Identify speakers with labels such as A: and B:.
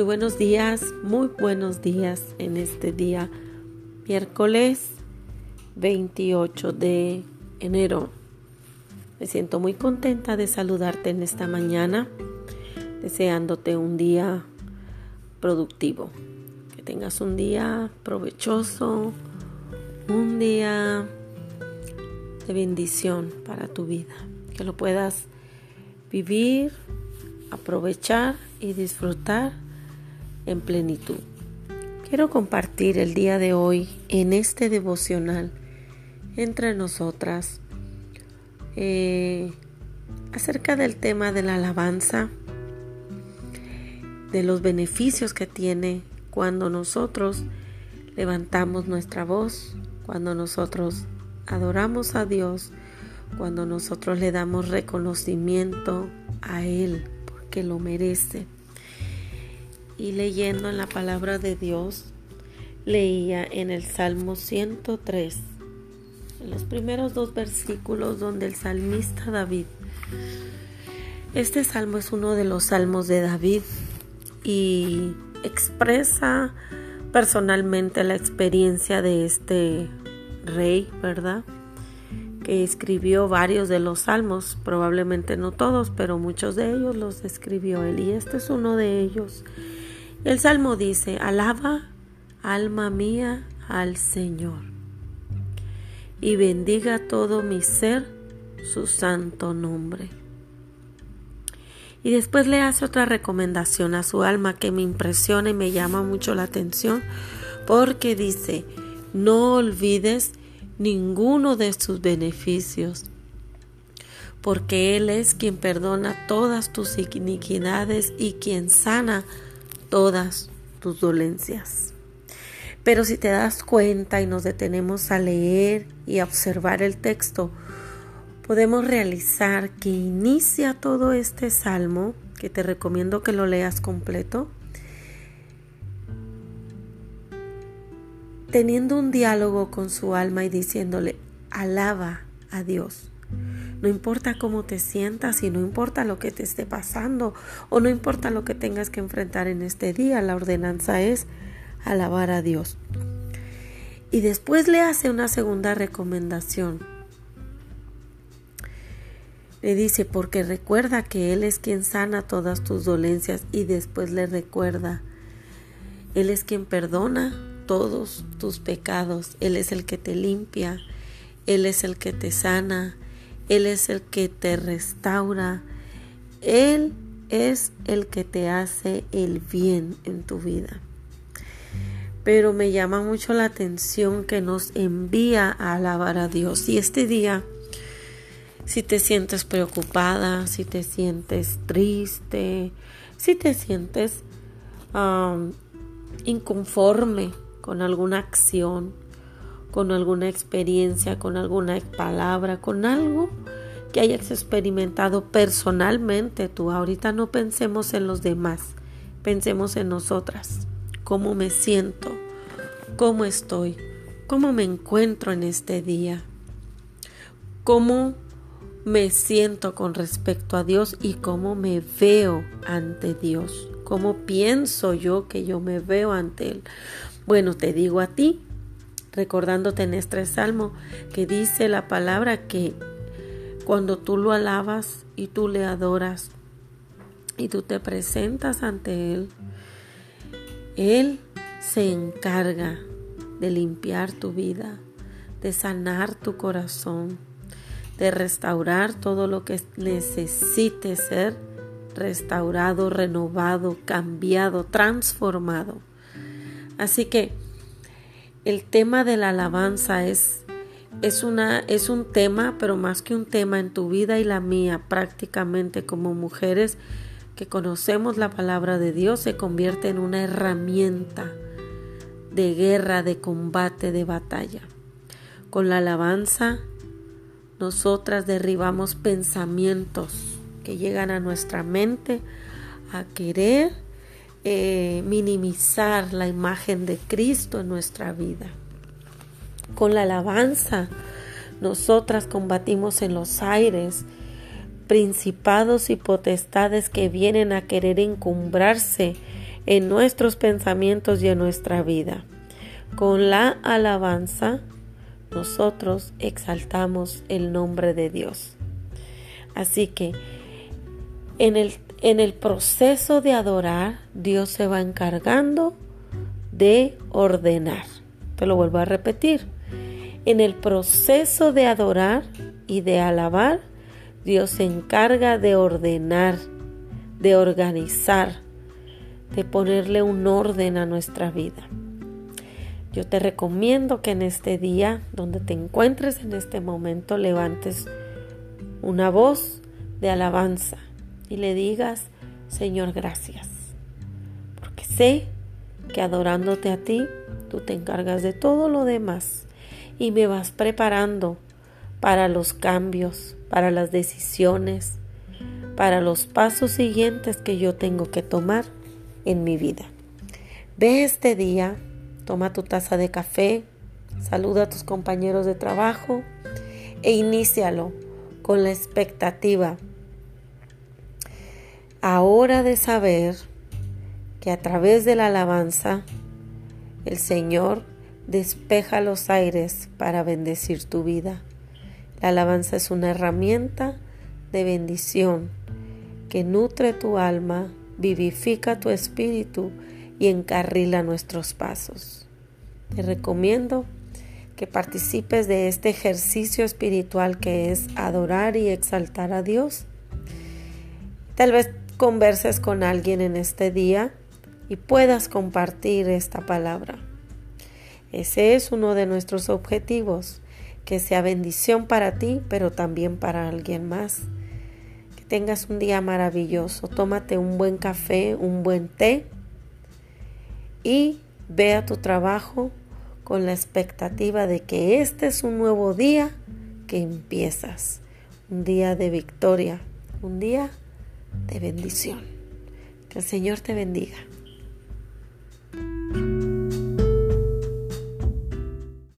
A: Muy buenos días, muy buenos días en este día, miércoles 28 de enero. Me siento muy contenta de saludarte en esta mañana, deseándote un día productivo. Que tengas un día provechoso, un día de bendición para tu vida. Que lo puedas vivir, aprovechar y disfrutar en plenitud. Quiero compartir el día de hoy en este devocional entre nosotras eh, acerca del tema de la alabanza, de los beneficios que tiene cuando nosotros levantamos nuestra voz, cuando nosotros adoramos a Dios, cuando nosotros le damos reconocimiento a Él, porque lo merece y leyendo en la palabra de Dios, leía en el Salmo 103, en los primeros dos versículos donde el salmista David, este salmo es uno de los salmos de David y expresa personalmente la experiencia de este rey, ¿verdad? Que escribió varios de los salmos, probablemente no todos, pero muchos de ellos los escribió él y este es uno de ellos. El Salmo dice, alaba, alma mía, al Señor, y bendiga todo mi ser su santo nombre. Y después le hace otra recomendación a su alma que me impresiona y me llama mucho la atención, porque dice, no olvides ninguno de sus beneficios, porque Él es quien perdona todas tus iniquidades y quien sana todas tus dolencias. Pero si te das cuenta y nos detenemos a leer y a observar el texto, podemos realizar que inicia todo este salmo, que te recomiendo que lo leas completo, teniendo un diálogo con su alma y diciéndole, alaba a Dios. No importa cómo te sientas y no importa lo que te esté pasando o no importa lo que tengas que enfrentar en este día, la ordenanza es alabar a Dios. Y después le hace una segunda recomendación. Le dice, porque recuerda que Él es quien sana todas tus dolencias y después le recuerda, Él es quien perdona todos tus pecados, Él es el que te limpia, Él es el que te sana, él es el que te restaura. Él es el que te hace el bien en tu vida. Pero me llama mucho la atención que nos envía a alabar a Dios. Y este día, si te sientes preocupada, si te sientes triste, si te sientes um, inconforme con alguna acción, con alguna experiencia, con alguna palabra, con algo que hayas experimentado personalmente tú. Ahorita no pensemos en los demás, pensemos en nosotras. ¿Cómo me siento? ¿Cómo estoy? ¿Cómo me encuentro en este día? ¿Cómo me siento con respecto a Dios y cómo me veo ante Dios? ¿Cómo pienso yo que yo me veo ante Él? Bueno, te digo a ti, recordándote en este salmo que dice la palabra que cuando tú lo alabas y tú le adoras y tú te presentas ante Él, Él se encarga de limpiar tu vida, de sanar tu corazón, de restaurar todo lo que necesite ser restaurado, renovado, cambiado, transformado. Así que el tema de la alabanza es, es, una, es un tema, pero más que un tema en tu vida y la mía, prácticamente como mujeres que conocemos la palabra de Dios, se convierte en una herramienta de guerra, de combate, de batalla. Con la alabanza, nosotras derribamos pensamientos que llegan a nuestra mente a querer eh, minimizar la imagen de Cristo en nuestra vida. Con la alabanza, nosotras combatimos en los aires principados y potestades que vienen a querer encumbrarse en nuestros pensamientos y en nuestra vida. Con la alabanza, nosotros exaltamos el nombre de Dios. Así que en el, en el proceso de adorar, Dios se va encargando de ordenar. Te lo vuelvo a repetir. En el proceso de adorar y de alabar, Dios se encarga de ordenar, de organizar, de ponerle un orden a nuestra vida. Yo te recomiendo que en este día, donde te encuentres en este momento, levantes una voz de alabanza y le digas, Señor, gracias, porque sé que adorándote a ti, tú te encargas de todo lo demás y me vas preparando para los cambios, para las decisiones, para los pasos siguientes que yo tengo que tomar en mi vida. Ve este día, toma tu taza de café, saluda a tus compañeros de trabajo e inícialo con la expectativa ahora de saber que a través de la alabanza el Señor despeja los aires para bendecir tu vida. La alabanza es una herramienta de bendición que nutre tu alma, vivifica tu espíritu y encarrila nuestros pasos. Te recomiendo que participes de este ejercicio espiritual que es adorar y exaltar a Dios. Tal vez converses con alguien en este día y puedas compartir esta palabra. Ese es uno de nuestros objetivos, que sea bendición para ti, pero también para alguien más. Que tengas un día maravilloso. Tómate un buen café, un buen té y ve a tu trabajo con la expectativa de que este es un nuevo día que empiezas. Un día de victoria, un día de bendición. Que el Señor te bendiga.